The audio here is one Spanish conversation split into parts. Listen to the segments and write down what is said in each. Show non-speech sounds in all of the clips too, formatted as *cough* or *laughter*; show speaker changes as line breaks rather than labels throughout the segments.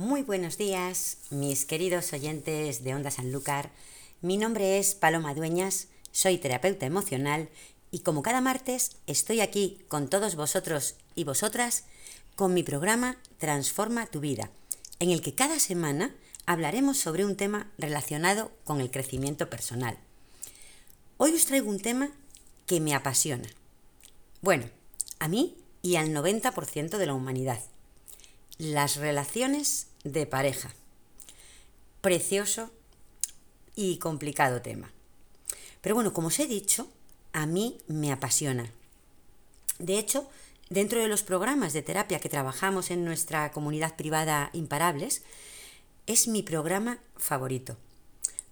Muy buenos días, mis queridos oyentes de Onda Sanlúcar. Mi nombre es Paloma Dueñas, soy terapeuta emocional y como cada martes estoy aquí con todos vosotros y vosotras con mi programa Transforma tu vida, en el que cada semana hablaremos sobre un tema relacionado con el crecimiento personal. Hoy os traigo un tema que me apasiona. Bueno, a mí y al 90% de la humanidad. Las relaciones de pareja. Precioso y complicado tema. Pero bueno, como os he dicho, a mí me apasiona. De hecho, dentro de los programas de terapia que trabajamos en nuestra comunidad privada Imparables, es mi programa favorito.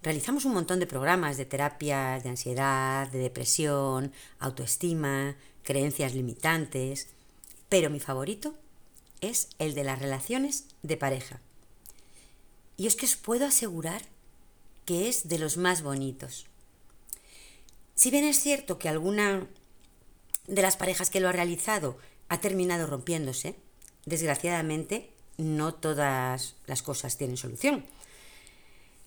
Realizamos un montón de programas de terapia de ansiedad, de depresión, autoestima, creencias limitantes, pero mi favorito es el de las relaciones de pareja. Y es que os puedo asegurar que es de los más bonitos. Si bien es cierto que alguna de las parejas que lo ha realizado ha terminado rompiéndose, desgraciadamente no todas las cosas tienen solución.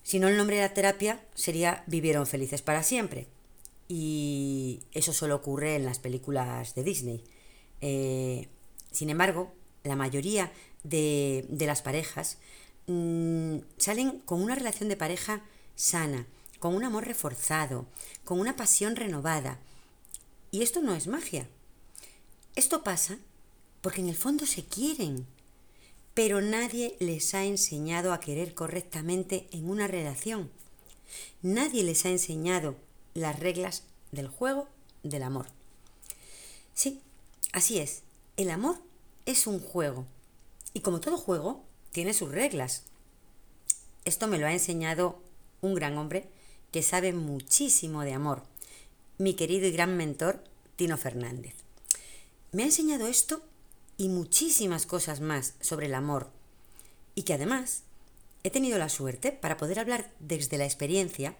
Si no, el nombre de la terapia sería Vivieron felices para siempre. Y eso solo ocurre en las películas de Disney. Eh, sin embargo, la mayoría de, las parejas mm, salen con una relación de pareja sana, con un amor reforzado, con una pasión renovada. Y esto no es magia. Esto pasa porque en el fondo se quieren, pero nadie les ha enseñado a querer correctamente en una relación. Nadie les ha enseñado las reglas del juego del amor. Sí, así es. El amor es un juego. Y como todo juego, tiene sus reglas. Esto me lo ha enseñado un gran hombre que sabe muchísimo de amor, mi querido y gran mentor, Tino Fernández. Me ha enseñado esto y muchísimas cosas más sobre el amor, y que además he tenido la suerte para poder hablar desde la experiencia,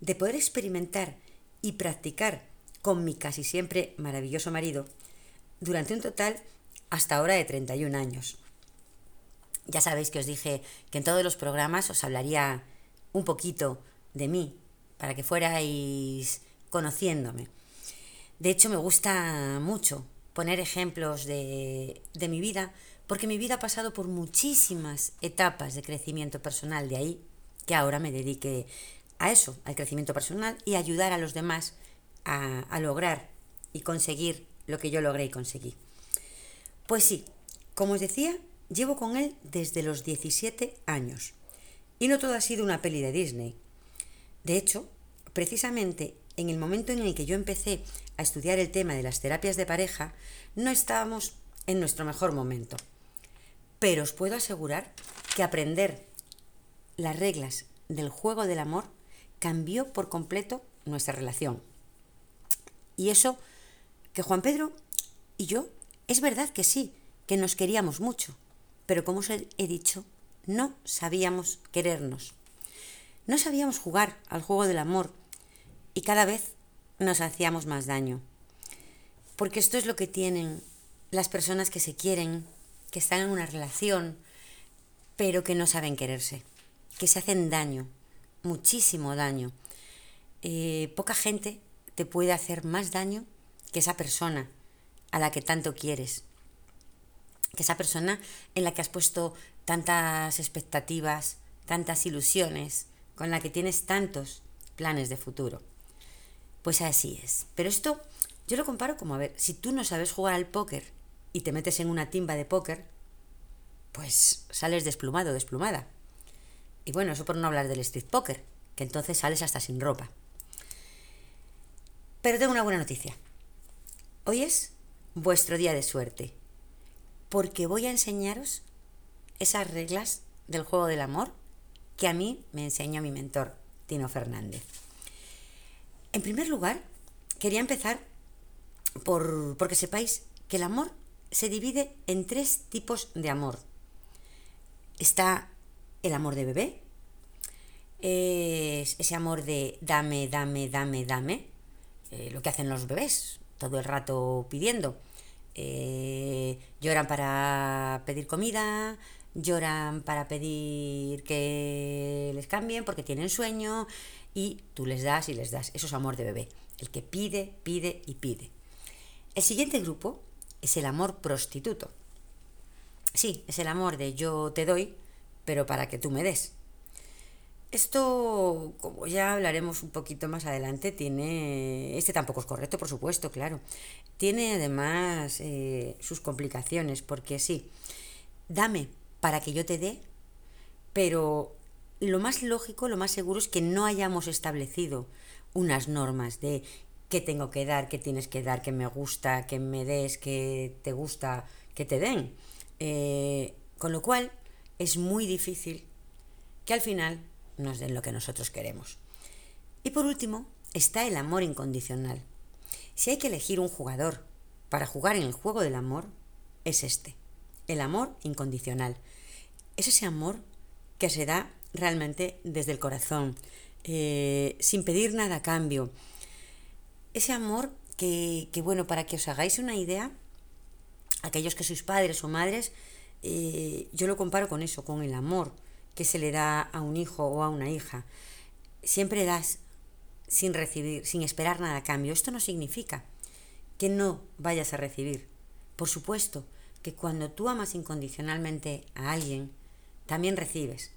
de poder experimentar y practicar con mi casi siempre maravilloso marido durante un total hasta ahora de 31 años. Ya sabéis que os dije que en todos los programas os hablaría un poquito de mí, para que fuerais conociéndome. De hecho, me gusta mucho poner ejemplos de, de mi vida, porque mi vida ha pasado por muchísimas etapas de crecimiento personal, de ahí que ahora me dedique a eso, al crecimiento personal y ayudar a los demás a, a lograr y conseguir lo que yo logré y conseguí. Pues sí, como os decía, llevo con él desde los 17 años. Y no todo ha sido una peli de Disney. De hecho, precisamente en el momento en el que yo empecé a estudiar el tema de las terapias de pareja, no estábamos en nuestro mejor momento. Pero os puedo asegurar que aprender las reglas del juego del amor cambió por completo nuestra relación. Y eso que Juan Pedro y yo es verdad que sí, que nos queríamos mucho, pero como os he dicho, no sabíamos querernos. No sabíamos jugar al juego del amor y cada vez nos hacíamos más daño. Porque esto es lo que tienen las personas que se quieren, que están en una relación, pero que no saben quererse, que se hacen daño, muchísimo daño. Eh, poca gente te puede hacer más daño que esa persona a la que tanto quieres. Que esa persona en la que has puesto tantas expectativas, tantas ilusiones, con la que tienes tantos planes de futuro. Pues así es. Pero esto yo lo comparo como, a ver, si tú no sabes jugar al póker y te metes en una timba de póker, pues sales desplumado, desplumada. Y bueno, eso por no hablar del street poker, que entonces sales hasta sin ropa. Pero tengo una buena noticia. Hoy es vuestro día de suerte, porque voy a enseñaros esas reglas del juego del amor que a mí me enseñó mi mentor, Tino Fernández. En primer lugar, quería empezar por porque sepáis que el amor se divide en tres tipos de amor. Está el amor de bebé, es ese amor de dame, dame, dame, dame, eh, lo que hacen los bebés, todo el rato pidiendo. Eh, lloran para pedir comida, lloran para pedir que les cambien porque tienen sueño y tú les das y les das. Eso es amor de bebé, el que pide, pide y pide. El siguiente grupo es el amor prostituto. Sí, es el amor de yo te doy, pero para que tú me des. Esto, como ya hablaremos un poquito más adelante, tiene. Este tampoco es correcto, por supuesto, claro. Tiene además eh, sus complicaciones, porque sí, dame para que yo te dé, pero lo más lógico, lo más seguro es que no hayamos establecido unas normas de qué tengo que dar, qué tienes que dar, qué me gusta, qué me des, qué te gusta, que te den. Eh, con lo cual es muy difícil que al final nos den lo que nosotros queremos. Y por último está el amor incondicional. Si hay que elegir un jugador para jugar en el juego del amor, es este, el amor incondicional. Es ese amor que se da realmente desde el corazón, eh, sin pedir nada a cambio. Ese amor que, bueno, para que os hagáis una idea, aquellos que sois padres o madres, eh, yo lo comparo con eso, con el amor que se le da a un hijo o a una hija. Siempre das sin recibir, sin esperar nada a cambio. Esto no significa que no vayas a recibir. Por supuesto que cuando tú amas incondicionalmente a alguien, también recibes.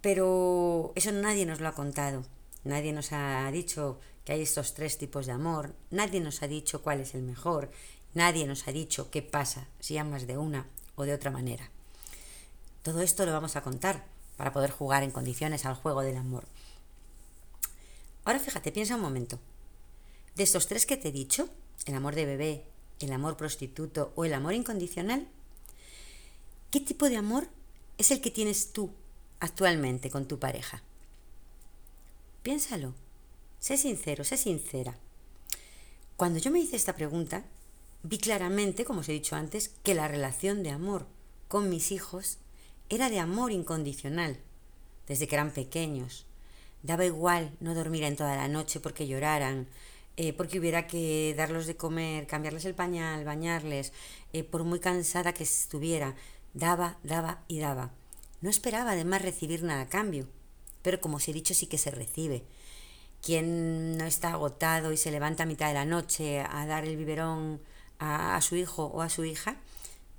Pero eso nadie nos lo ha contado. Nadie nos ha dicho que hay estos tres tipos de amor. Nadie nos ha dicho cuál es el mejor. Nadie nos ha dicho qué pasa si amas de una o de otra manera. Todo esto lo vamos a contar para poder jugar en condiciones al juego del amor. Ahora fíjate, piensa un momento. De estos tres que te he dicho, el amor de bebé, el amor prostituto o el amor incondicional, ¿qué tipo de amor es el que tienes tú actualmente con tu pareja? Piénsalo. Sé sincero, sé sincera. Cuando yo me hice esta pregunta, vi claramente, como os he dicho antes, que la relación de amor con mis hijos era de amor incondicional, desde que eran pequeños. Daba igual no dormir en toda la noche porque lloraran, eh, porque hubiera que darlos de comer, cambiarles el pañal, bañarles, eh, por muy cansada que estuviera. Daba, daba y daba. No esperaba además recibir nada a cambio, pero como os he dicho sí que se recibe. Quien no está agotado y se levanta a mitad de la noche a dar el biberón a su hijo o a su hija,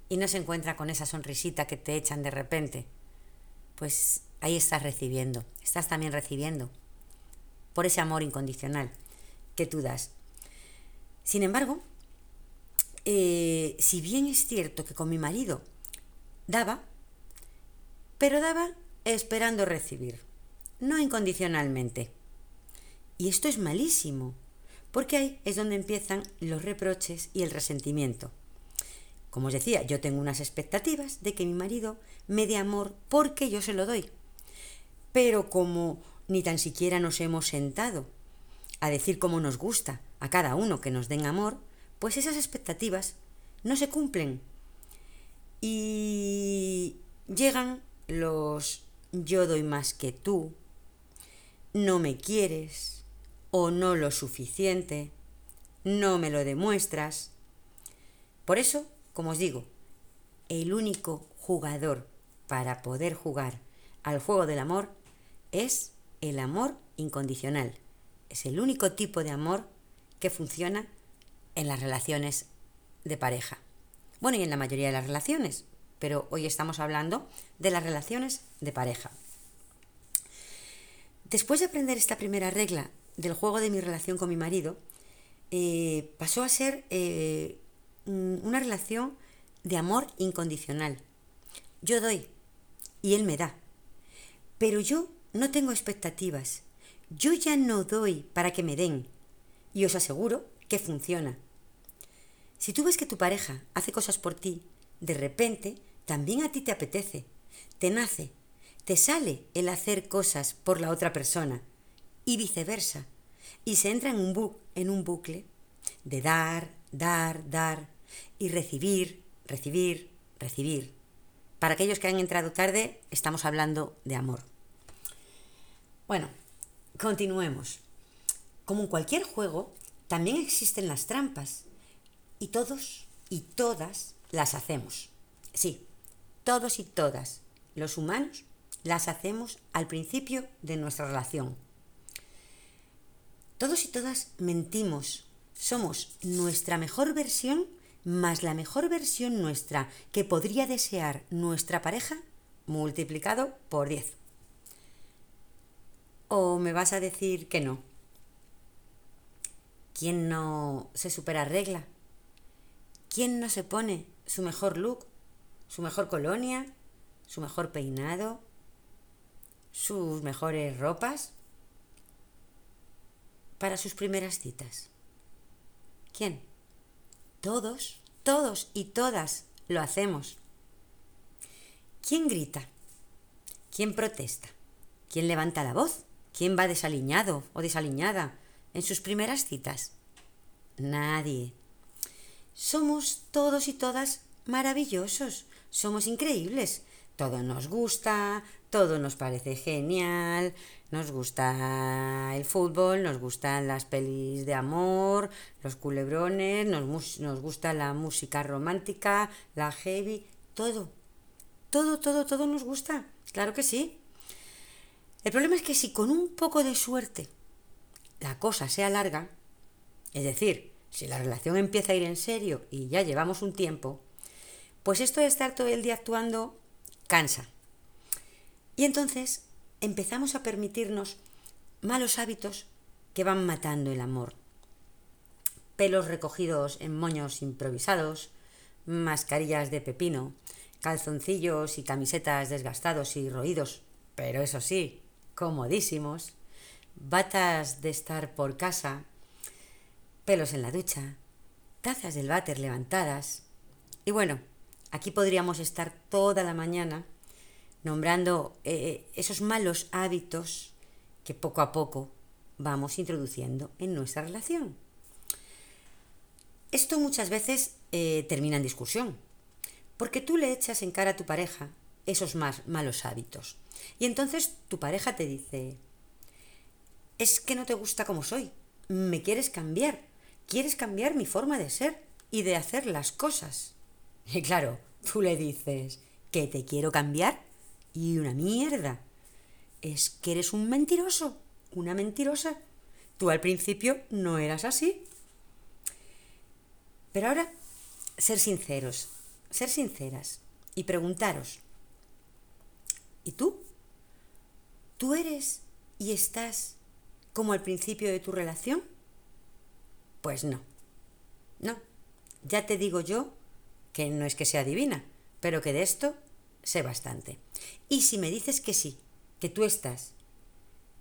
y no se encuentra con esa sonrisita que te echan de repente, pues ahí estás recibiendo, estás también recibiendo por ese amor incondicional que tú das. Sin embargo, eh, si bien es cierto que con mi marido daba, pero daba esperando recibir, no incondicionalmente. Y esto es malísimo, porque ahí es donde empiezan los reproches y el resentimiento. Como os decía, yo tengo unas expectativas de que mi marido me dé amor porque yo se lo doy. Pero como ni tan siquiera nos hemos sentado a decir cómo nos gusta a cada uno que nos den amor, pues esas expectativas no se cumplen. Y llegan los yo doy más que tú, no me quieres o no lo suficiente, no me lo demuestras. Por eso como os digo, el único jugador para poder jugar al juego del amor es el amor incondicional. Es el único tipo de amor que funciona en las relaciones de pareja. Bueno, y en la mayoría de las relaciones, pero hoy estamos hablando de las relaciones de pareja. Después de aprender esta primera regla del juego de mi relación con mi marido, eh, pasó a ser eh, una relación de amor incondicional. Yo doy y él me da. Pero yo no tengo expectativas. Yo ya no doy para que me den. Y os aseguro que funciona. Si tú ves que tu pareja hace cosas por ti, de repente también a ti te apetece, te nace, te sale el hacer cosas por la otra persona y viceversa. Y se entra en un, en un bucle de dar, dar, dar, y recibir, recibir, recibir. Para aquellos que han entrado tarde, estamos hablando de amor. Bueno, continuemos. Como en cualquier juego, también existen las trampas y todos y todas las hacemos. Sí, todos y todas los humanos las hacemos al principio de nuestra relación. Todos y todas mentimos. Somos nuestra mejor versión más la mejor versión nuestra que podría desear nuestra pareja multiplicado por 10. ¿O me vas a decir que no? ¿Quién no se supera regla? ¿Quién no se pone su mejor look, su mejor colonia, su mejor peinado, sus mejores ropas para sus primeras citas? ¿Quién? Todos, todos y todas lo hacemos. ¿Quién grita? ¿Quién protesta? ¿Quién levanta la voz? ¿Quién va desaliñado o desaliñada en sus primeras citas? Nadie. Somos todos y todas maravillosos, somos increíbles. Todo nos gusta, todo nos parece genial, nos gusta el fútbol, nos gustan las pelis de amor, los culebrones, nos, nos gusta la música romántica, la heavy, todo. Todo, todo, todo nos gusta. Claro que sí. El problema es que si con un poco de suerte la cosa se alarga, es decir, si la relación empieza a ir en serio y ya llevamos un tiempo, pues esto de estar todo el día actuando cansa. Y entonces empezamos a permitirnos malos hábitos que van matando el amor. Pelos recogidos en moños improvisados, mascarillas de pepino, calzoncillos y camisetas desgastados y roídos, pero eso sí, comodísimos, batas de estar por casa, pelos en la ducha, tazas del váter levantadas. Y bueno, aquí podríamos estar toda la mañana nombrando eh, eh, esos malos hábitos que poco a poco vamos introduciendo en nuestra relación. Esto muchas veces eh, termina en discusión, porque tú le echas en cara a tu pareja esos más malos hábitos. Y entonces tu pareja te dice, es que no te gusta como soy, me quieres cambiar, quieres cambiar mi forma de ser y de hacer las cosas. *laughs* Y claro, tú le dices, ¿que te quiero cambiar? Y una mierda. Es que eres un mentiroso, una mentirosa. Tú al principio no eras así. Pero ahora, ser sinceros, ser sinceras y preguntaros, ¿y tú? ¿Tú eres y estás como al principio de tu relación? Pues no, no. Ya te digo yo que no es que sea divina, pero que de esto sé bastante. Y si me dices que sí, que tú estás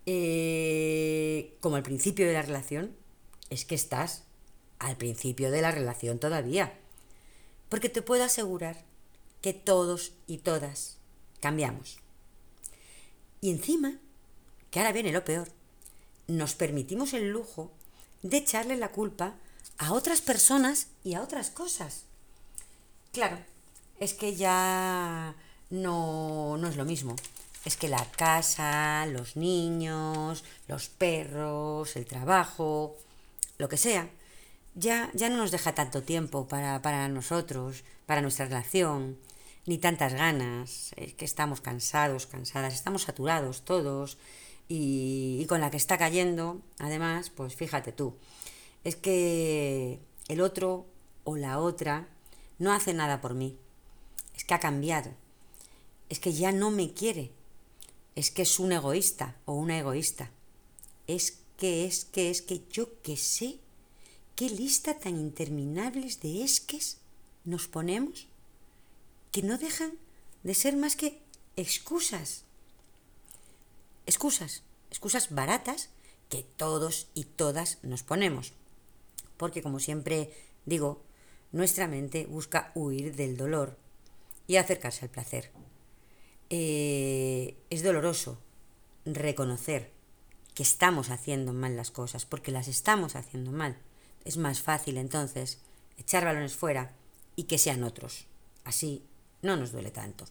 eh, como al principio de la relación, es que estás al principio de la relación todavía. Porque te puedo asegurar que todos y todas cambiamos. Y encima, que ahora viene lo peor, nos permitimos el lujo de echarle la culpa a otras personas y a otras cosas. Claro, es que ya no, no es lo mismo. Es que la casa, los niños, los perros, el trabajo, lo que sea, ya, ya no nos deja tanto tiempo para, para nosotros, para nuestra relación, ni tantas ganas, es que estamos cansados, cansadas, estamos saturados todos, y, con la que está cayendo, además, pues fíjate tú, es que el otro o la otra no hace nada por mí, es que ha cambiado, es que ya no me quiere, es que es un egoísta o una egoísta, es que es que es que yo que sé qué lista tan interminables de esques nos ponemos que no dejan de ser más que excusas excusas, excusas baratas que todos y todas nos ponemos. Porque como siempre digo, nuestra mente busca huir del dolor y acercarse al placer. Eh, es doloroso reconocer que estamos haciendo mal las cosas, porque las estamos haciendo mal. Es más fácil entonces echar balones fuera y que sean otros. Así no nos duele tanto.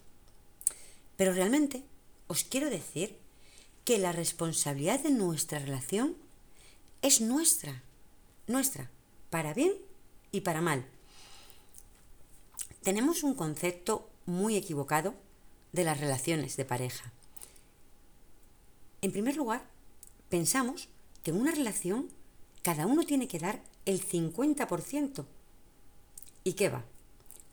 Pero realmente os quiero decir que la responsabilidad de nuestra relación es nuestra, nuestra, para bien y para mal. tenemos un concepto muy equivocado de las relaciones de pareja. En primer lugar, pensamos que en una relación cada uno tiene que dar el 50%. ¿Y qué va?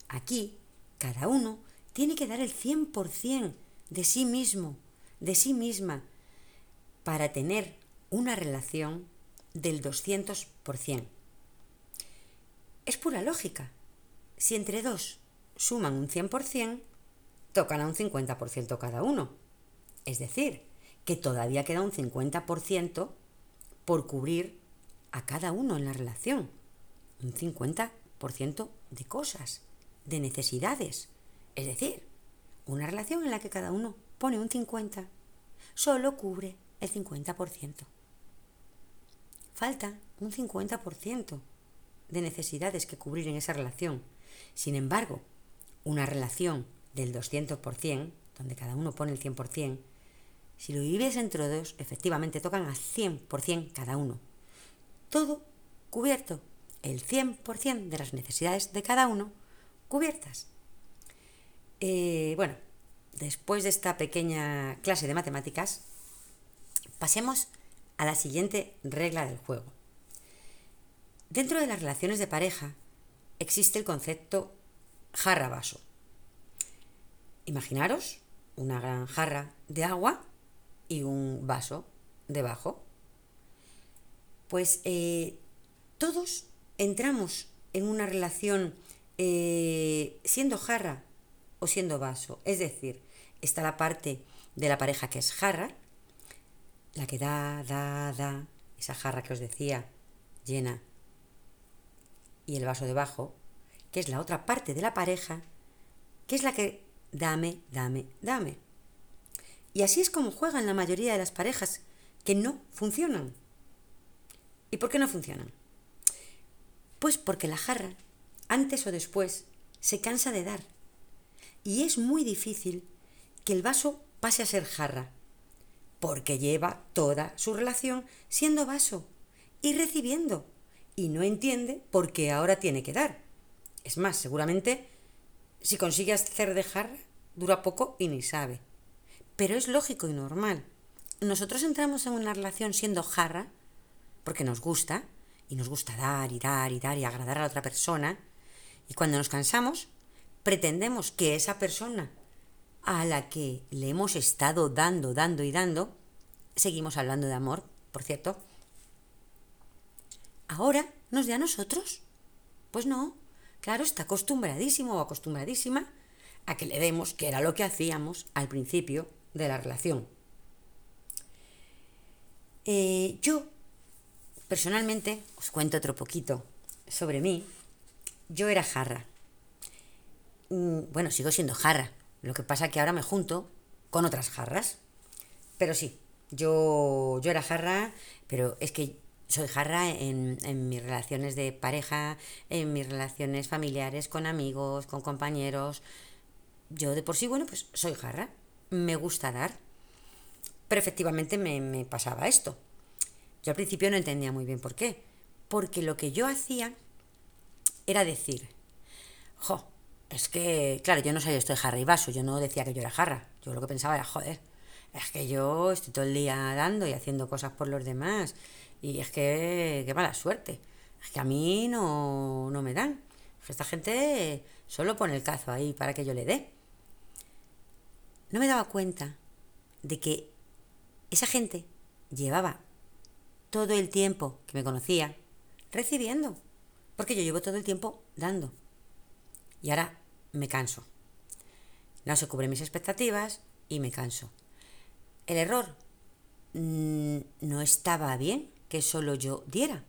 Aquí, cada uno tiene que dar el 100% de sí mismo, de sí misma, para tener una relación del 200%. Es pura lógica. Si entre dos suman un 100%, tocan a un 50% cada uno. Es decir, que todavía queda un 50% por cubrir a cada uno en la relación. Un 50% de cosas, de necesidades. Es decir, una relación en la que cada uno pone un 50, solo cubre el 50%. Falta un 50% de necesidades que cubrir en esa relación. Sin embargo, una relación del 200%, donde cada uno pone el 100%, si lo vives entre dos, efectivamente tocan a 100% cada uno. Todo cubierto, el 100% de las necesidades de cada uno cubiertas. Eh, bueno, después de esta pequeña clase de matemáticas, pasemos a la siguiente regla del juego. Dentro de las relaciones de pareja existe el concepto jarra-vaso. Imaginaros una gran jarra de agua y un vaso debajo. Pues eh, todos entramos en una relación eh, siendo jarra o siendo vaso. Es decir, está la parte de la pareja que es jarra, la que da, da, da, esa jarra que os decía, llena, y el vaso debajo, que es la otra parte de la pareja, que es la que dame, dame, dame. Y así es como juegan la mayoría de las parejas que no funcionan. ¿Y por qué no funcionan? Pues porque la jarra, antes o después, se cansa de dar. Y es muy difícil que el vaso pase a ser jarra, porque lleva toda su relación siendo vaso y recibiendo, y no entiende por qué ahora tiene que dar. Es más, seguramente, si consigue hacer de jarra, dura poco y ni sabe. Pero es lógico y normal. Nosotros entramos en una relación siendo jarra porque nos gusta y nos gusta dar y dar y dar y agradar a la otra persona. Y cuando nos cansamos, pretendemos que esa persona a la que le hemos estado dando, dando y dando, seguimos hablando de amor, por cierto, ahora nos dé a nosotros. Pues no, claro, está acostumbradísimo o acostumbradísima a que le demos, que era lo que hacíamos al principio de la relación. Eh, yo, personalmente, os cuento otro poquito sobre mí. Yo era jarra. Mm, bueno, sigo siendo jarra. Lo que pasa es que ahora me junto con otras jarras. Pero sí, yo, yo era jarra, pero es que soy jarra en, en, mis relaciones de pareja, en mis relaciones familiares, con amigos, con compañeros. Yo de por sí, bueno, pues soy jarra me gusta dar. Pero efectivamente me, pasaba esto. Yo al principio no entendía muy bien por qué. Porque lo que yo hacía era decir, jo, es que, claro, yo no sabía esto de jarra y vaso, yo no decía que yo era jarra. Yo lo que pensaba era, joder, es que yo estoy todo el día dando y haciendo cosas por los demás. Y es que, qué mala suerte. Es que a mí no, no me dan. Esta gente solo pone el cazo ahí para que yo le dé no me daba cuenta de que esa gente llevaba todo el tiempo que me conocía recibiendo, porque yo llevo todo el tiempo dando. Y ahora me canso. No se cubren mis expectativas y me canso. El error mm, no estaba bien que solo yo diera.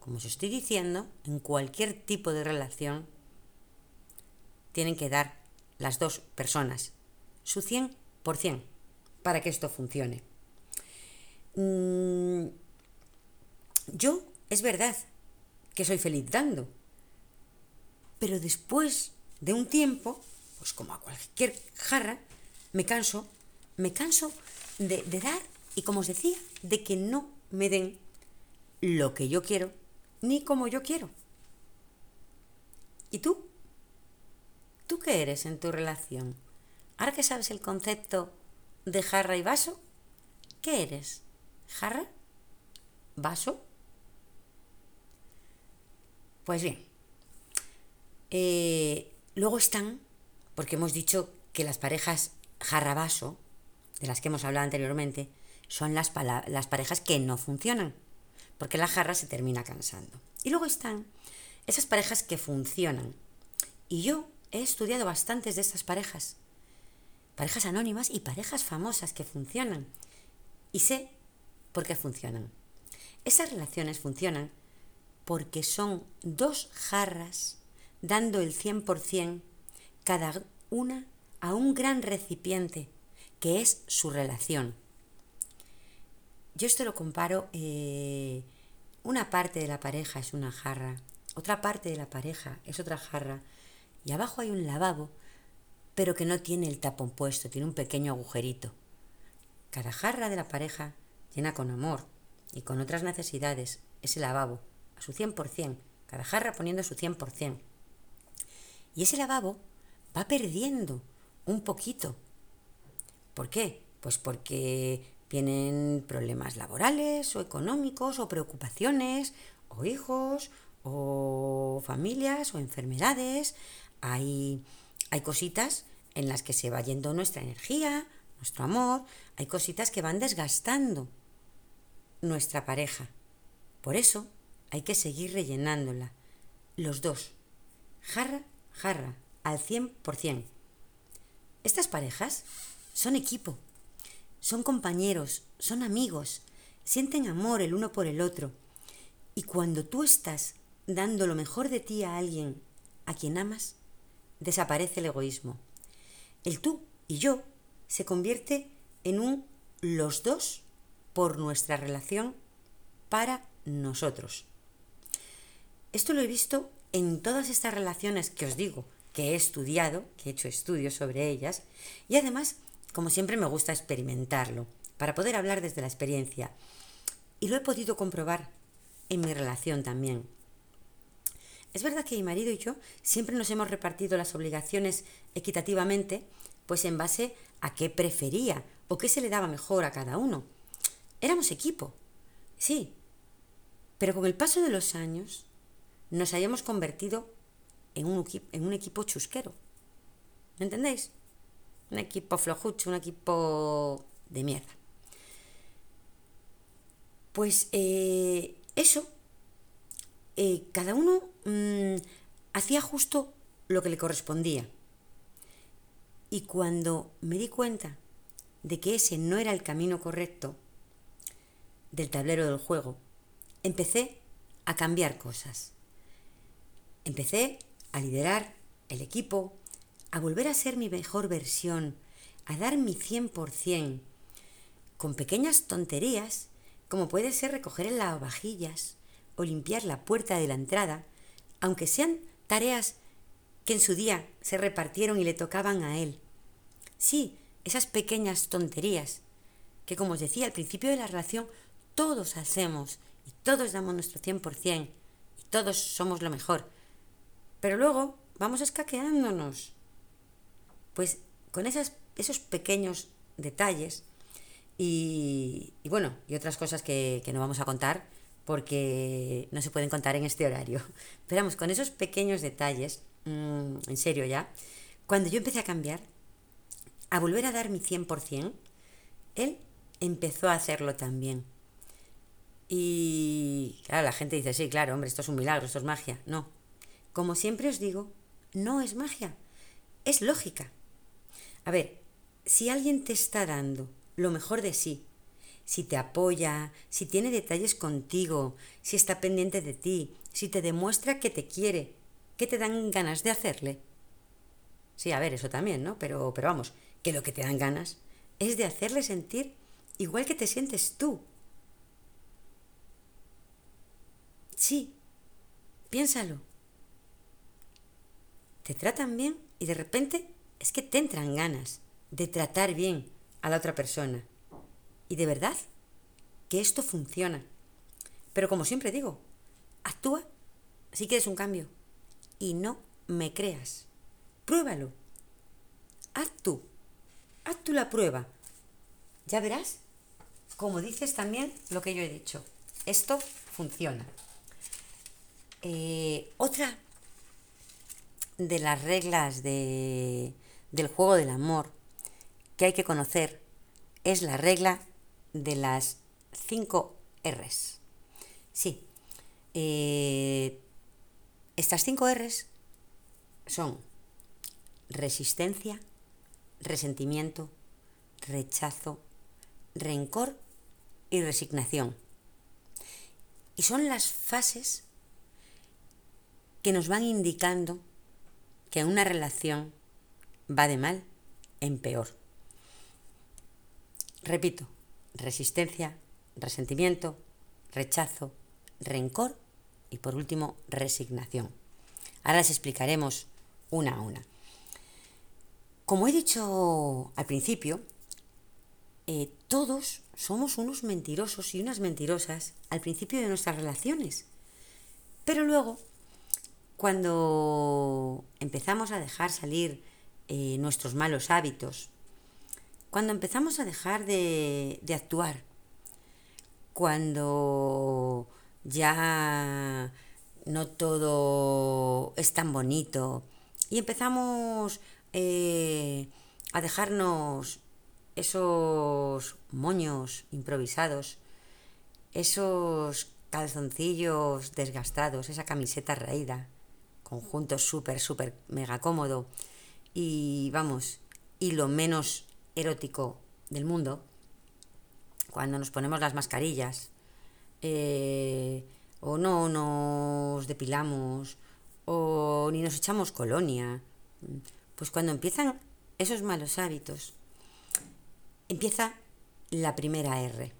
Como os estoy diciendo, en cualquier tipo de relación tienen que dar las dos personas su 100% para que esto funcione. Mm, yo, es verdad que soy feliz dando, pero después de un tiempo, pues como a cualquier jarra, me canso, me canso de, de dar y como os decía, de que no me den lo que yo quiero ni como yo quiero. ¿Y tú? ¿Tú qué eres en tu relación? Ahora que sabes el concepto de jarra y vaso, ¿qué eres? ¿Jarra? ¿Vaso? Pues bien, eh, luego están, porque hemos dicho que las parejas jarra-vaso, de las que hemos hablado anteriormente, son las, las parejas que no funcionan, porque la jarra se termina cansando. Y luego están esas parejas que funcionan. Y yo he estudiado bastantes de estas parejas, parejas anónimas y parejas famosas que funcionan. Y sé por qué funcionan. Esas relaciones funcionan porque son dos jarras dando el 100% cada una a un gran recipiente que es su relación. Yo esto lo comparo, eh, una parte de la pareja es una jarra, otra parte de la pareja es otra jarra y abajo hay un lavabo, pero que no tiene el tapón puesto, tiene un pequeño agujerito. Cada jarra de la pareja llena con amor y con otras necesidades ese lavabo a su 100%, cada jarra poniendo su 100%. Y ese lavabo va perdiendo un poquito. ¿Por qué? Pues porque tienen problemas laborales o económicos o preocupaciones o hijos o familias o enfermedades. Hay, hay cositas en las que se va yendo nuestra energía, nuestro amor. Hay cositas que van desgastando nuestra pareja. Por eso hay que seguir rellenándola. Los dos. Jarra, jarra, al 100%. Estas parejas son equipo, son compañeros, son amigos, sienten amor el uno por el otro. Y cuando tú estás dando lo mejor de ti a alguien a quien amas, desaparece el egoísmo. El tú y yo se convierte en un los dos por nuestra relación para nosotros. Esto lo he visto en todas estas relaciones que os digo, que he estudiado, que he hecho estudios sobre ellas, y además, como siempre, me gusta experimentarlo, para poder hablar desde la experiencia. Y lo he podido comprobar en mi relación también. Es verdad que mi marido y yo siempre nos hemos repartido las obligaciones equitativamente, pues en base a qué prefería o qué se le daba mejor a cada uno. Éramos equipo, sí, pero con el paso de los años nos hayamos convertido en un, en un equipo chusquero. ¿Me entendéis? Un equipo flojucho, un equipo de mierda. Pues eh, eso, eh, cada uno mm, hacía justo lo que le correspondía. Y cuando me di cuenta de que ese no era el camino correcto del tablero del juego, empecé a cambiar cosas. Empecé a liderar el equipo, a volver a ser mi mejor versión, a dar mi 100%, con pequeñas tonterías, como puede ser recoger el lavavajillas o limpiar la puerta de la entrada, aunque sean tareas que en su día se repartieron y le tocaban a él. Sí, esas pequeñas tonterías que, como os decía al principio de la relación, todos hacemos y todos damos nuestro 100% y todos somos lo mejor. Pero luego vamos escaqueándonos. Pues con esas, esos pequeños detalles y, bueno, y otras cosas que, no vamos a contar porque no se pueden contar en este horario. *laughs* Pero vamos, con esos pequeños detalles, mm, en serio ya, cuando yo empecé a cambiar, a volver a dar mi 100%, él empezó a hacerlo también. Y claro, la gente dice, sí, claro, hombre, esto es un milagro, esto es magia. No, como siempre os digo, no es magia, es lógica. A ver, si alguien te está dando lo mejor de sí, si te apoya, si tiene detalles contigo, si está pendiente de ti, si te demuestra que te quiere, ¿qué te dan ganas de hacerle? Sí, a ver, eso también, ¿no? Pero, pero vamos, que lo que te dan ganas es de hacerle sentir igual que te sientes tú. Sí, piénsalo te tratan bien y de repente es que te entran ganas de tratar bien a la otra persona. Y de verdad que esto funciona. Pero como siempre digo, actúa si quieres un cambio. Y no me creas. Pruébalo. Haz tú. Haz tú la prueba. Ya verás, como dices también lo que yo he dicho. Esto funciona. Eh, otra de las reglas de, del juego del amor que hay que conocer es la regla de las 5 R's. Sí, eh, estas 5 R's son resistencia, resentimiento, rechazo, rencor y resignación. Y son las fases que nos van indicando que una relación va de mal en peor. Repito, resistencia, resentimiento, rechazo, rencor y por último resignación. Ahora las explicaremos una a una. Como he dicho al principio, eh, todos somos unos mentirosos y unas mentirosas al principio de nuestras relaciones. Pero luego, cuando empezamos a dejar salir eh, nuestros malos hábitos, cuando empezamos a dejar de, de actuar, cuando ya no todo es tan bonito y empezamos eh, a dejarnos esos moños improvisados, esos calzoncillos desgastados, esa camiseta raída, conjunto súper, súper mega cómodo y vamos, y lo menos erótico del mundo, cuando nos ponemos las mascarillas, eh, o no nos depilamos, o ni nos echamos colonia, pues cuando empiezan esos malos hábitos, empieza la primera R,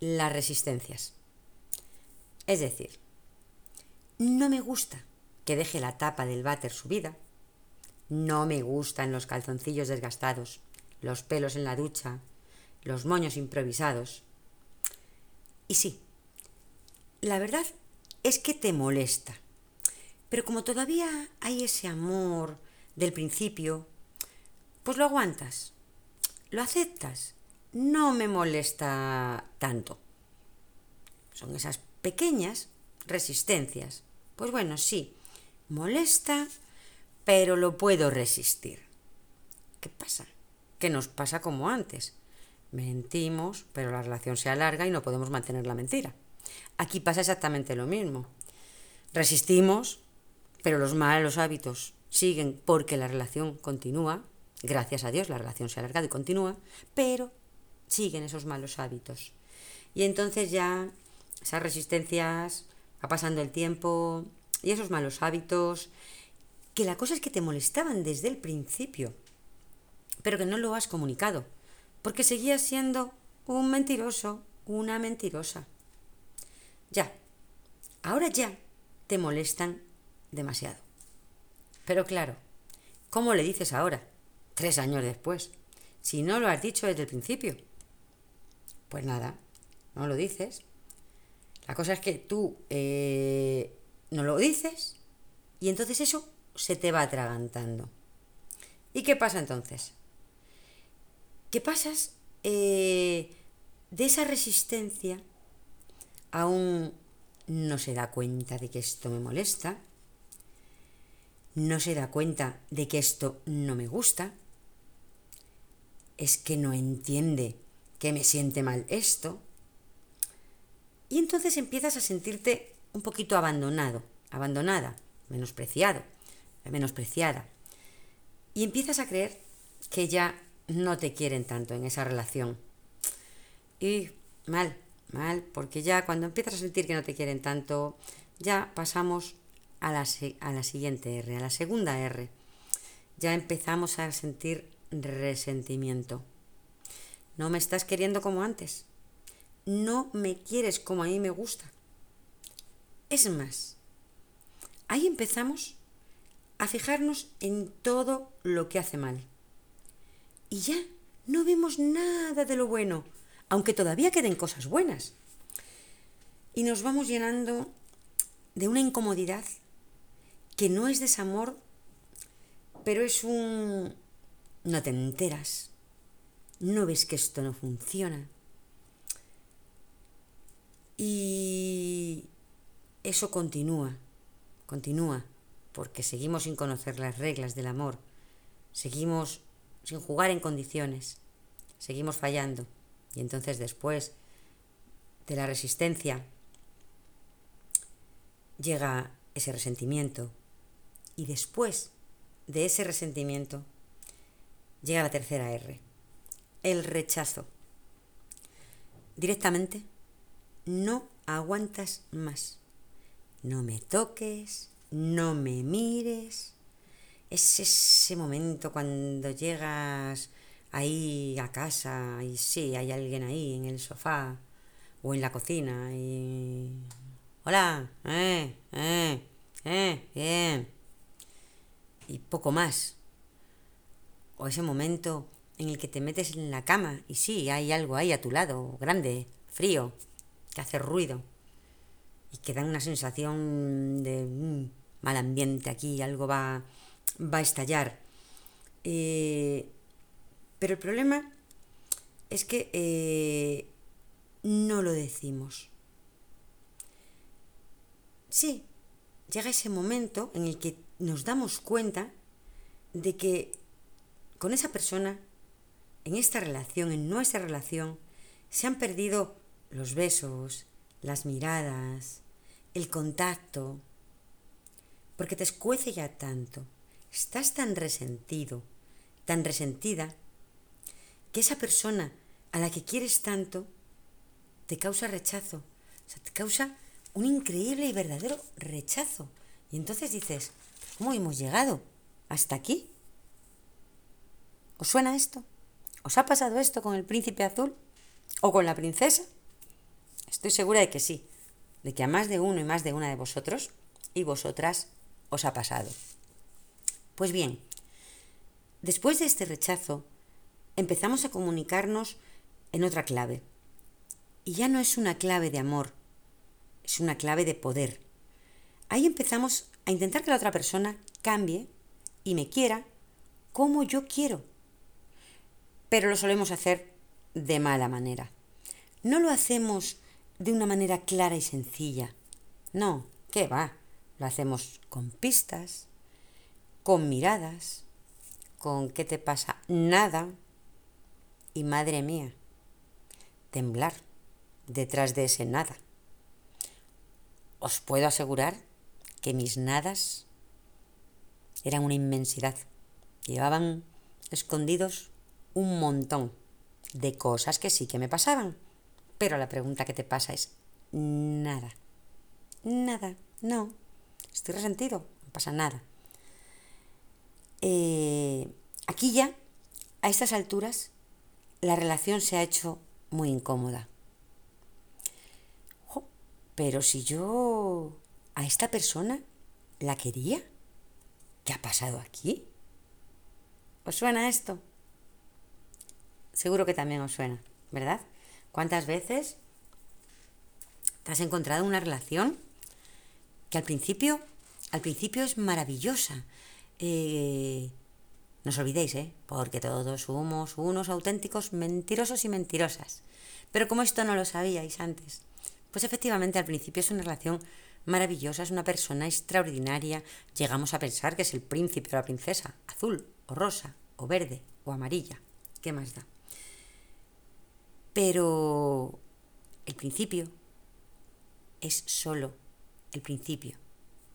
las resistencias. Es decir, no me gusta que deje la tapa del váter subida, no me gustan los calzoncillos desgastados, los pelos en la ducha, los moños improvisados. Y sí, la verdad es que te molesta. Pero como todavía hay ese amor del principio, pues lo aguantas, lo aceptas, no me molesta tanto. Son esas pequeñas resistencias. Pues bueno, sí, molesta, pero lo puedo resistir. ¿Qué pasa? Que nos pasa como antes. Mentimos, pero la relación se alarga y no podemos mantener la mentira. Aquí pasa exactamente lo mismo. Resistimos, pero los malos hábitos siguen porque la relación continúa, gracias a Dios la relación se ha alargado y continúa, pero siguen esos malos hábitos. Y entonces ya esas resistencias, pasando el tiempo y esos malos hábitos, que la cosa es que te molestaban desde el principio, pero que no lo has comunicado, porque seguías siendo un mentiroso, una mentirosa. Ya, ahora ya te molestan demasiado. Pero claro, ¿cómo le dices ahora, tres años después, si no lo has dicho desde el principio? Pues nada, no lo dices. La cosa es que tú eh, no lo dices y entonces eso se te va atragantando. ¿Y qué pasa entonces? ¿Qué pasas eh, de esa resistencia aún no se da cuenta de que esto me molesta, no se da cuenta de que esto no me gusta, es que no entiende que me siente mal esto, y entonces empiezas a sentirte un poquito abandonado, abandonada, menospreciado, menospreciada, y empiezas a creer que ya no te quieren tanto en esa relación. Y mal, mal, porque ya cuando empiezas a sentir que no te quieren tanto, ya pasamos a la, a la siguiente R, a la segunda R. Ya empezamos a sentir resentimiento. No me estás queriendo como antes. No me quieres como a mí me gusta. Es más, ahí empezamos a fijarnos en todo lo que hace mal. Y ya no vemos nada de lo bueno, aunque todavía queden cosas buenas. Y nos vamos llenando de una incomodidad que no es desamor pero es un... no te enteras, no ves que esto no funciona. Y eso continúa, continúa, porque seguimos sin conocer las reglas del amor, seguimos sin jugar en condiciones, seguimos fallando. Y entonces después de la resistencia llega ese resentimiento. Y después de ese resentimiento llega la tercera R, el rechazo. Directamente no aguantas más. No me toques, no me mires. Es ese momento cuando llegas ahí a casa y sí, hay alguien ahí en el sofá o en la cocina y... Hola, eh, eh, eh, bien. Y poco más. O ese momento en el que te metes en la cama y sí, hay algo ahí a tu lado, grande, frío, que hace ruido y que da una sensación de mm, mal ambiente aquí, algo va, va a estallar. Eh, pero el problema es que eh, no lo decimos. Sí, llega ese momento en el que nos damos cuenta de que con esa persona, en esta relación, en nuestra relación, se han perdido los besos, las miradas, el contacto, porque te escuece ya tanto, estás tan resentido, tan resentida, que esa persona a la que quieres tanto te causa rechazo, o sea, te causa un increíble y verdadero rechazo. Y entonces dices, ¿cómo hemos llegado hasta aquí? ¿Os suena esto? ¿Os ha pasado esto con el príncipe azul? ¿O con la princesa? Estoy segura de que sí, de que a más de uno y más de una de vosotros y vosotras os ha pasado. Pues bien, después de este rechazo, empezamos a comunicarnos en otra clave. Y ya no es una clave de amor, es una clave de poder. Ahí empezamos a intentar que la otra persona cambie y me quiera como yo quiero. Pero lo solemos hacer de mala manera. No lo hacemos de una manera clara y sencilla. No, ¿qué va? Lo hacemos con pistas, con miradas, con ¿qué te pasa? Nada. Y madre mía, temblar detrás de ese nada. Os puedo asegurar que mis nadas eran una inmensidad. Llevaban escondidos un montón de cosas que sí que me pasaban pero la pregunta que te pasa es nada. Nada, no. Estoy resentido, no pasa nada. Eh, aquí ya, a estas alturas, la relación se ha hecho muy incómoda. pero si yo a esta persona la quería, ¿qué ha pasado aquí? ¿Os suena esto? Seguro que también os suena, ¿verdad? ¿Cuántas veces te has encontrado una relación que al principio, al principio es maravillosa? Eh, no os olvidéis, ¿eh? Porque todos somos unos auténticos mentirosos y mentirosas. Pero como esto no lo sabíais antes, pues efectivamente al principio es una relación maravillosa, es una persona extraordinaria. Llegamos a pensar que es el príncipe o la princesa, azul o rosa o verde o amarilla. ¿Qué más da? Pero el principio es solo el principio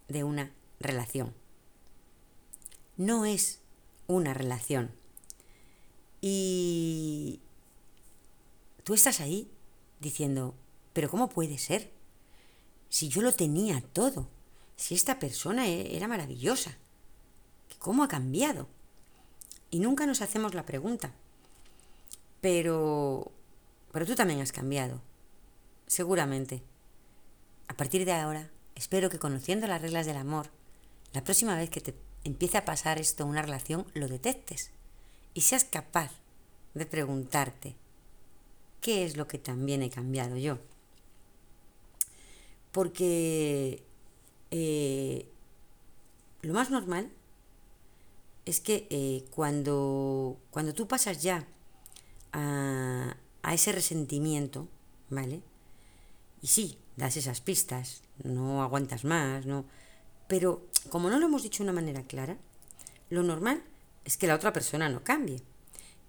de una relación. No es una relación. Y tú estás ahí diciendo, pero ¿cómo puede ser? Si yo lo tenía todo, si esta persona e-, era maravillosa, ¿cómo ha cambiado? Y nunca nos hacemos la pregunta. Pero pero tú también has cambiado. Seguramente. A partir de ahora, espero que conociendo las reglas del amor, la próxima vez que te empiece a pasar esto en una relación, lo detectes y seas capaz de preguntarte, ¿qué es lo que también he cambiado yo? Porque eh, lo más normal es que eh, cuando, cuando tú pasas ya a, a ese resentimiento, ¿vale? Y sí, das esas pistas, no aguantas más, no. Pero como no lo hemos dicho de una manera clara, lo normal es que la otra persona no cambie.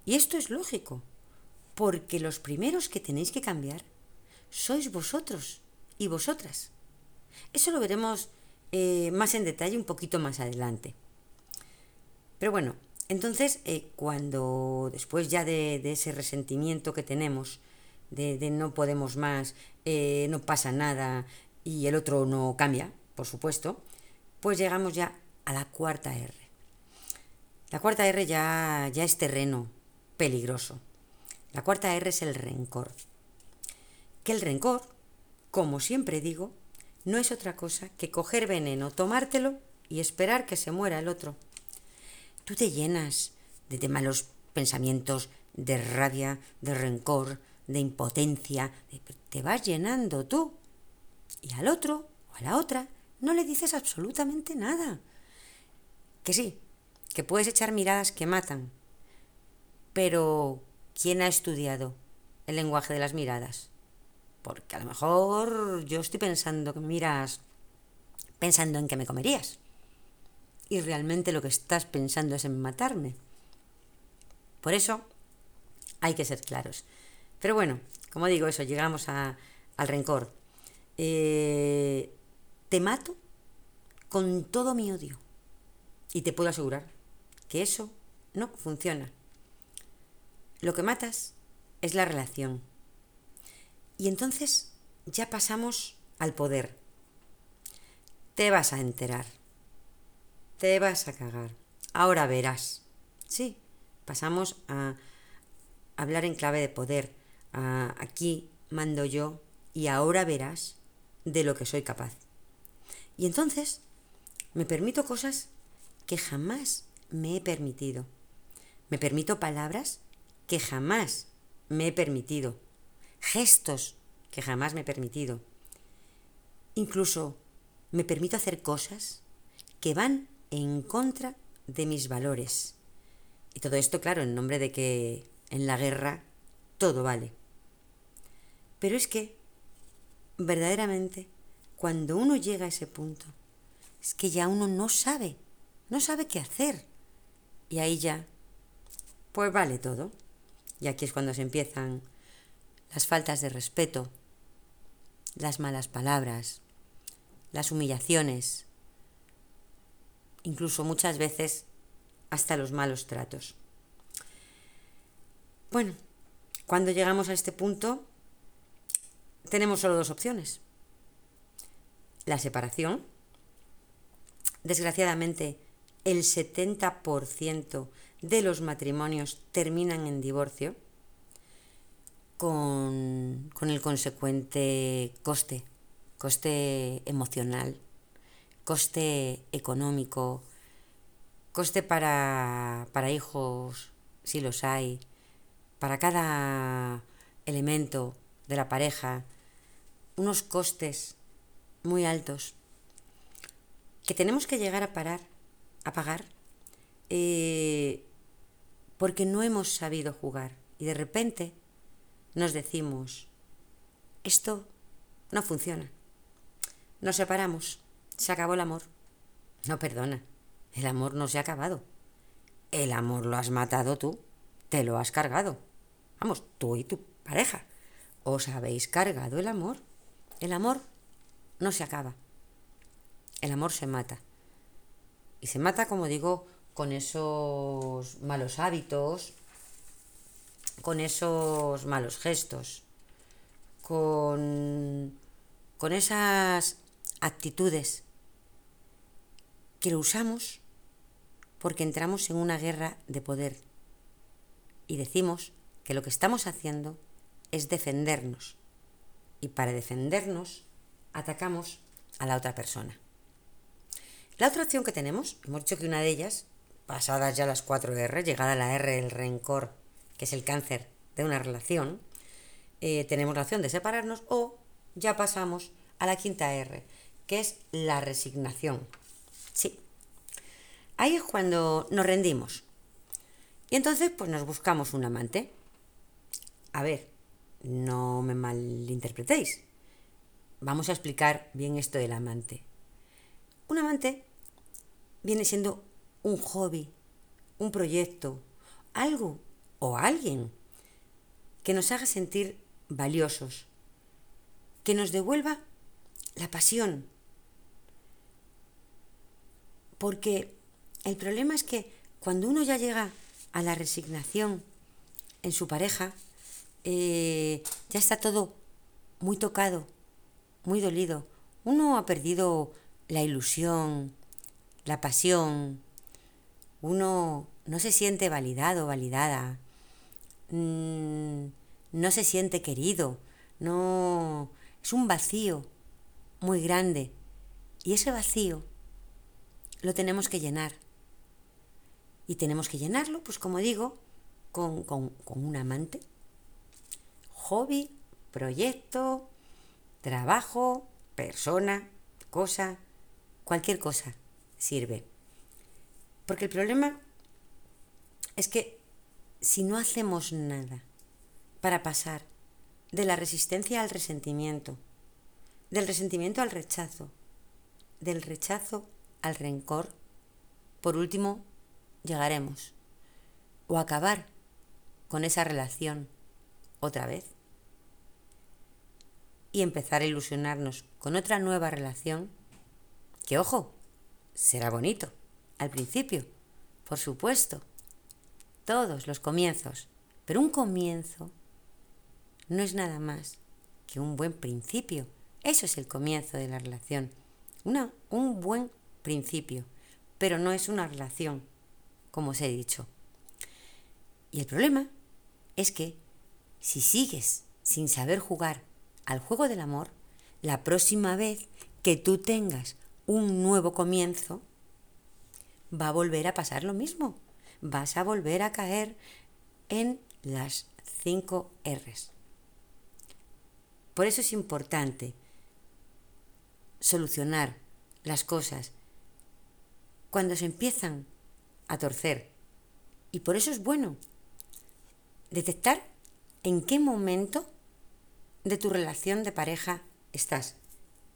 Y esto es lógico, porque los primeros que tenéis que cambiar sois vosotros y vosotras. Eso lo veremos eh, más en detalle un poquito más adelante. Pero bueno, entonces eh, cuando después ya de, ese resentimiento que tenemos, de, no podemos más, eh, no pasa nada y el otro no cambia, por supuesto, pues llegamos ya a la cuarta R. La cuarta R ya, ya es terreno peligroso. La cuarta R es el rencor. Que el rencor, como siempre digo, no es otra cosa que coger veneno, tomártelo y esperar que se muera el otro. Tú te llenas de, malos pensamientos, de rabia, de rencor, de impotencia, te vas llenando tú. Y al otro o a la otra no le dices absolutamente nada. Que sí, que puedes echar miradas que matan. Pero, ¿quién ha estudiado el lenguaje de las miradas? Porque a lo mejor yo estoy pensando que miras pensando en que me comerías. Y realmente lo que estás pensando es en matarme. Por eso hay que ser claros. Pero bueno, como digo eso, llegamos al rencor. Eh, te mato con todo mi odio. Y te puedo asegurar que eso no funciona. Lo que matas es la relación. Y entonces ya pasamos al poder. Te vas a enterar. Te vas a cagar. Ahora verás. Sí, pasamos a hablar en clave de poder. Aquí mando yo y ahora verás de lo que soy capaz. Y entonces me permito cosas que jamás me he permitido. Me permito palabras que jamás me he permitido. Gestos que jamás me he permitido. Incluso me permito hacer cosas que van en contra de mis valores. Y todo esto, claro, en nombre de que en la guerra todo vale. Pero es que, verdaderamente, cuando uno llega a ese punto, es que ya uno no sabe, no sabe qué hacer. Y ahí ya, pues vale todo. Y aquí es cuando se empiezan las faltas de respeto, las malas palabras, las humillaciones, incluso muchas veces hasta los malos tratos. Bueno, cuando llegamos a este punto, tenemos solo dos opciones. La separación. Desgraciadamente, el 70% de los matrimonios terminan en divorcio con, el consecuente coste, coste emocional, coste económico, coste para, para hijos, si los hay, para cada elemento de la pareja, unos costes muy altos que tenemos que llegar a parar a pagar eh, porque no hemos sabido jugar. Y de repente nos decimos, esto no funciona. Nos separamos, se acabó el amor. No, perdona, el amor no se ha acabado. El amor lo has matado tú, te lo has cargado. Vamos, tú y tu pareja. Os habéis cargado el amor. El amor no se acaba. El amor se mata. Y se mata, como digo, con esos malos hábitos, con esos malos gestos, con, con esas actitudes que lo usamos porque entramos en una guerra de poder y decimos que lo que estamos haciendo es defendernos y para defendernos atacamos a la otra persona. La otra opción que tenemos, hemos dicho que una de ellas, pasadas ya las cuatro R, llegada la R, el rencor, que es el cáncer de una relación, eh, tenemos la opción de separarnos o ya pasamos a la quinta R, que es la resignación. Sí. ahí es cuando nos rendimos. Y entonces pues nos buscamos un amante. A ver, no me malinterpretéis. Vamos a explicar bien esto del amante. Un amante viene siendo un hobby, un proyecto, algo o alguien que nos haga sentir valiosos, que nos devuelva la pasión. Porque el problema es que cuando uno ya llega a la resignación en su pareja, eh, ya está todo muy tocado, muy dolido. Uno ha perdido la ilusión, la pasión. Uno no se siente validado, validada. Mm, no se siente querido. No. Es un vacío muy grande. Y ese vacío lo tenemos que llenar. Y tenemos que llenarlo, pues como digo, con, con un amante. Hobby, proyecto, trabajo, persona, cosa, cualquier cosa sirve. Porque el problema es que si no hacemos nada para pasar de la resistencia al resentimiento, del resentimiento al rechazo, del rechazo al rencor, por último llegaremos o acabar con esa relación otra vez y empezar a ilusionarnos con otra nueva relación que, ojo, será bonito al principio, por supuesto, todos los comienzos, pero un comienzo no es nada más que un buen principio. Eso es el comienzo de la relación. Una, un buen principio, pero no es una relación, como os he dicho. Y el problema es que si sigues sin saber jugar al juego del amor, la próxima vez que tú tengas un nuevo comienzo, va a volver a pasar lo mismo. Vas a volver a caer en las 5 R's. Por eso es importante solucionar las cosas cuando se empiezan a torcer. Y por eso es bueno detectar en qué momento de tu relación de pareja estás.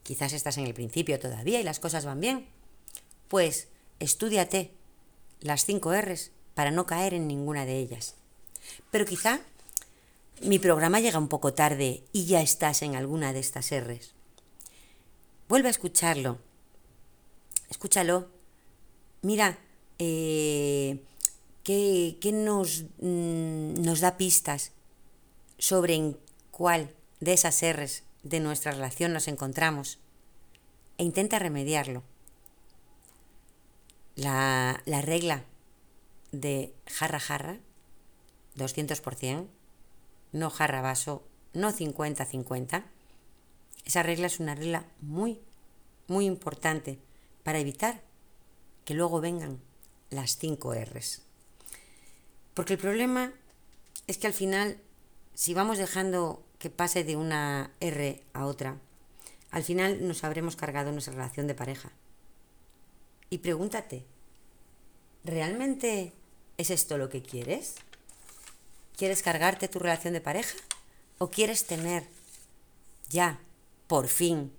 Quizás estás en el principio todavía y las cosas van bien. Pues estudiate las cinco R's para no caer en ninguna de ellas. Pero quizá mi programa llega un poco tarde y ya estás en alguna de estas R's. Vuelve a escucharlo. Escúchalo. Mira, eh, ¿qué, nos, mm, nos da pistas sobre en cuál de esas R's de nuestra relación nos encontramos e intenta remediarlo. La, la regla de jarra jarra, 200%, no jarra vaso, no 50-50, esa regla es una regla muy, muy importante para evitar que luego vengan las 5 R's. Porque el problema es que al final, si vamos dejando que pase de una R a otra, al final nos habremos cargado nuestra relación de pareja. Y pregúntate, ¿realmente es esto lo que quieres? ¿Quieres cargarte tu relación de pareja? ¿O quieres tener ya, por fin,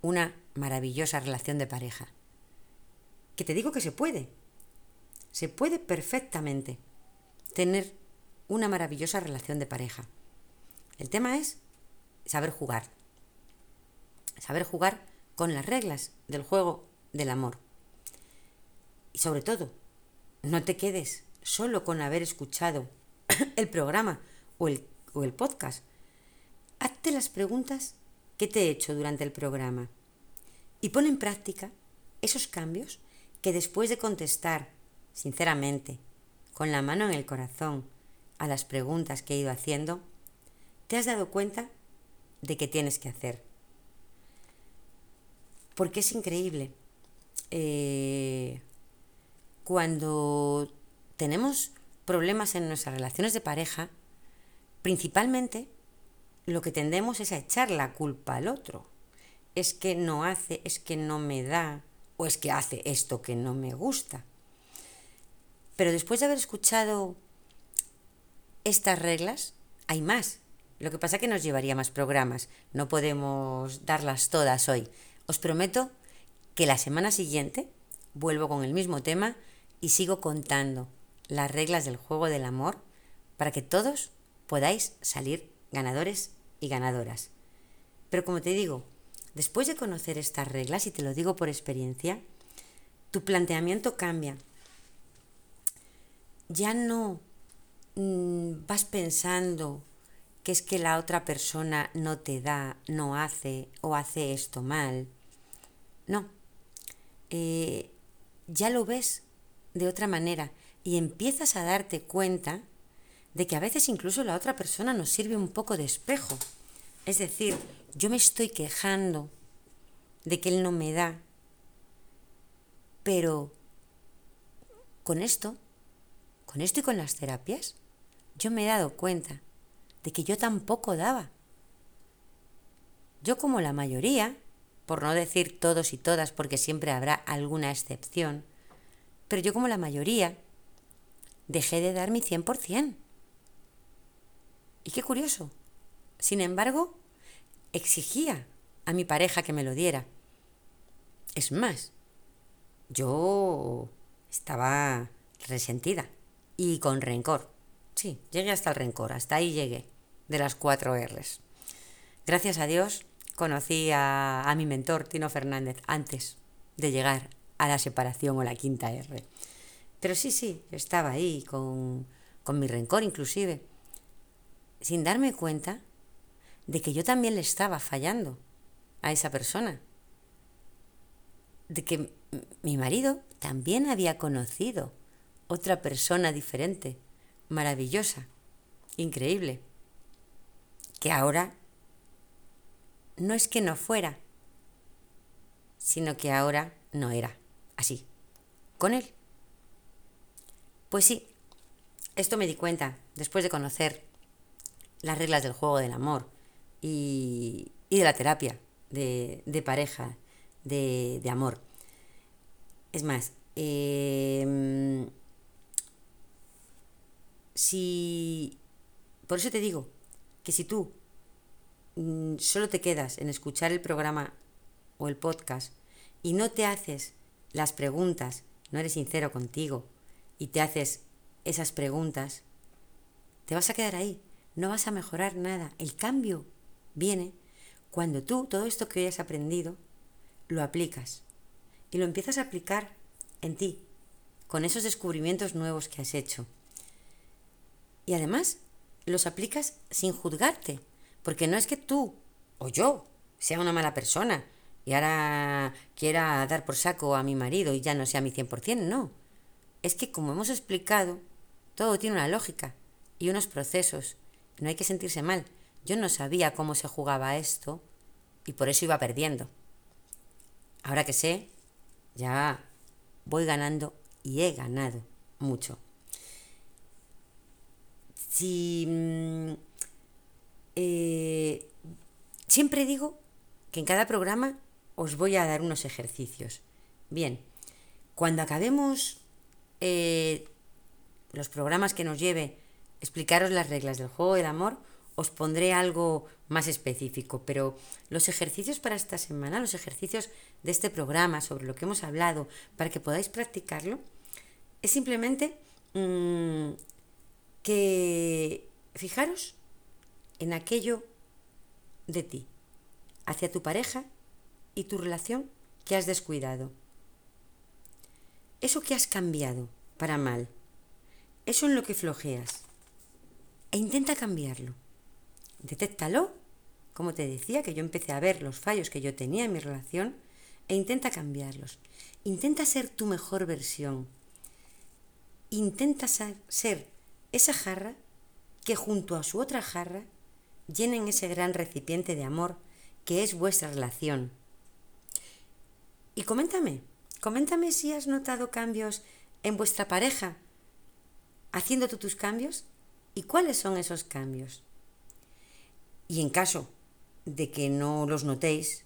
una maravillosa relación de pareja? Que te digo que se puede. Se puede perfectamente tener una maravillosa relación de pareja. El tema es saber jugar. Saber jugar con las reglas del juego del amor. Y sobre todo, no te quedes solo con haber escuchado *clears throat* el programa o el, o el podcast. Hazte las preguntas que te he hecho durante el programa y pon en práctica esos cambios que después de contestar sinceramente, con la mano en el corazón, a las preguntas que he ido haciendo, te has dado cuenta de que tienes que hacer. Porque es increíble. Eh, cuando tenemos problemas en nuestras relaciones de pareja, principalmente lo que tendemos es a echar la culpa al otro. Es que no hace, es que no me da, o es que hace esto que no me gusta. Pero después de haber escuchado estas reglas, hay más. Lo que pasa es que nos llevaría más programas. No podemos darlas todas hoy. Os prometo que la semana siguiente vuelvo con el mismo tema y sigo contando las reglas del juego del amor para que todos podáis salir ganadores y ganadoras. Pero como te digo, después de conocer estas reglas, y te lo digo por experiencia, tu planteamiento cambia. Ya no mm, vas pensando que es que la otra persona no te da, no hace o hace esto mal. No. Eh, ya lo ves de otra manera y empiezas a darte cuenta de que a veces incluso la otra persona nos sirve un poco de espejo. Es decir, yo me estoy quejando de que él no me da, pero con esto, con esto y con las terapias, yo me he dado cuenta de que yo tampoco daba. Yo como la mayoría, por no decir todos y todas, porque siempre habrá alguna excepción, pero yo como la mayoría, dejé de dar mi 100%. Y qué curioso. Sin embargo, exigía a mi pareja que me lo diera. Es más, yo estaba resentida y con rencor. Sí, llegué hasta el rencor, hasta ahí llegué, de las cuatro R's. Gracias a Dios conocí a, a mi mentor, Tino Fernández, antes de llegar a la separación o la quinta R. Pero sí, sí, estaba ahí con, con mi rencor inclusive sin darme cuenta de que yo también le estaba fallando a esa persona. De que mi marido también había conocido otra persona diferente, maravillosa, increíble, que ahora no es que no fuera, sino que ahora no era así, con él. Pues sí, esto me di cuenta después de conocer las reglas del juego del amor y, de la terapia de, pareja, de, amor. Es más, em, si... Por eso te digo que si tú mm, solo te quedas en escuchar el programa o el podcast y no te haces las preguntas, no eres sincero contigo y te haces esas preguntas, te vas a quedar ahí no vas a mejorar nada. El cambio viene cuando tú todo esto que hayas aprendido lo aplicas y lo empiezas a aplicar en ti, con esos descubrimientos nuevos que has hecho. Y además los aplicas sin juzgarte, porque no es que tú o yo sea una mala persona y ahora quiera dar por saco a mi marido y ya no sea mi 100%, no. Es que como hemos explicado, todo tiene una lógica y unos procesos no hay que sentirse mal. Yo no sabía cómo se jugaba esto y por eso iba perdiendo. Ahora que sé, ya voy ganando y he ganado mucho. Si mm, eh, siempre digo que en cada programa os voy a dar unos ejercicios. Bien, cuando acabemos eh, los programas que nos lleve explicaros las reglas del juego del amor, os pondré algo más específico, pero los ejercicios para esta semana, los ejercicios de este programa sobre lo que hemos hablado, para que podáis practicarlo, es simplemente mm, que fijaros en aquello de ti, hacia tu pareja y tu relación que has descuidado. Eso que has cambiado para mal, eso en lo que flojeas e intenta cambiarlo. Detéctalo, como te decía, que yo empecé a ver los fallos que yo tenía en mi relación, e intenta cambiarlos. Intenta ser tu mejor versión. Intenta ser esa jarra que junto a su otra jarra llenen ese gran recipiente de amor que es vuestra relación. Y coméntame, coméntame si has notado cambios en vuestra pareja haciendo tú tus cambios ¿Y cuáles son esos cambios? Y en caso de que no los notéis,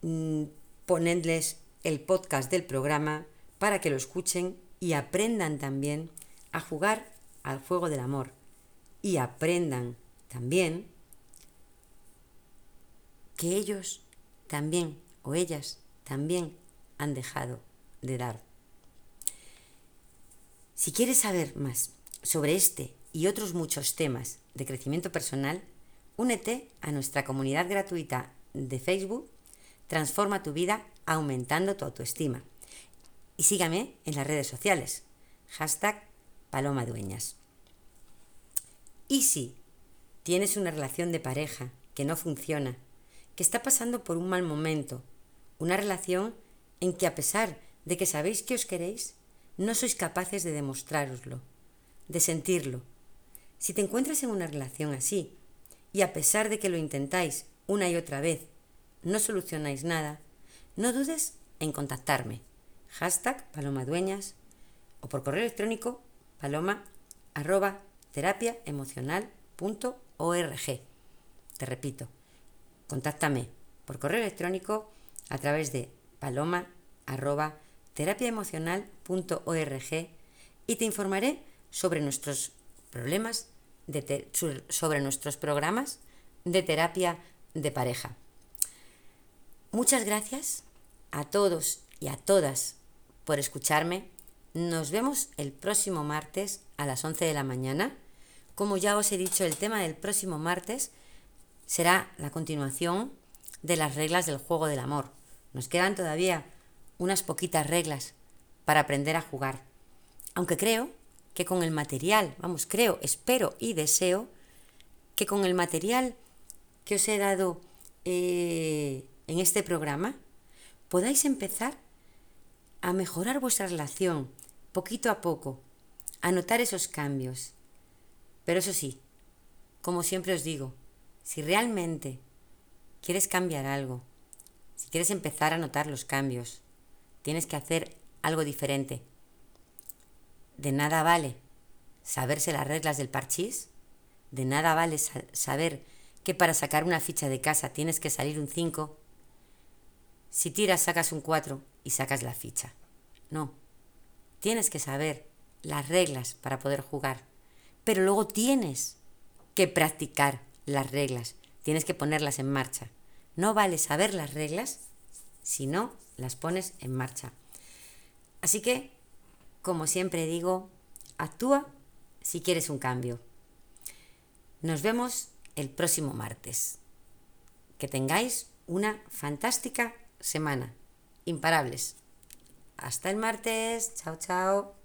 mm, ponedles el podcast del programa para que lo escuchen y aprendan también a jugar al juego del amor. Y aprendan también que ellos también o ellas también han dejado de dar. Si quieres saber más sobre este y otros muchos temas de crecimiento personal, únete a nuestra comunidad gratuita de Facebook Transforma tu vida aumentando tu autoestima. Y sígame en las redes sociales. Hashtag Paloma Dueñas. Y si tienes una relación de pareja que no funciona, que está pasando por un mal momento, una relación en que a pesar de que sabéis que os queréis, no sois capaces de demostraroslo, de sentirlo. Si te encuentras en una relación así, y a pesar de que lo intentáis una y otra vez, no solucionáis nada, no dudes en contactarme. Hashtag palomadueñas o por correo electrónico paloma arroba Te repito, contáctame por correo electrónico a través de paloma arroba y te informaré sobre nuestros problemas, sobre nuestros programas de terapia de pareja. Muchas gracias a todos y a todas por escucharme. Nos vemos el próximo martes a las 11 de la mañana. Como ya os he dicho, el tema del próximo martes será la continuación de las reglas del juego del amor. Nos quedan todavía unas poquitas reglas para aprender a jugar. Aunque creo que con el material, vamos, creo, espero y deseo que con el material que os he dado eh, en este programa podáis empezar a mejorar vuestra relación poquito a poco, a notar esos cambios. Pero eso sí, como siempre os digo, si realmente quieres cambiar algo, si quieres empezar a notar los cambios, tienes que hacer algo diferente. De nada vale saberse las reglas del parchís, de nada vale saber que para sacar una ficha de casa tienes que salir un 5 si tiras sacas un 4 y sacas la ficha. No. Tienes que saber las reglas para poder jugar. Pero luego tienes que practicar las reglas. Tienes que ponerlas en marcha. No vale saber las reglas si no las pones en marcha. Así que, como siempre digo, actúa si quieres un cambio. Nos vemos el próximo martes. Que tengáis una fantástica semana. Imparables. Hasta el martes. Chao, chao.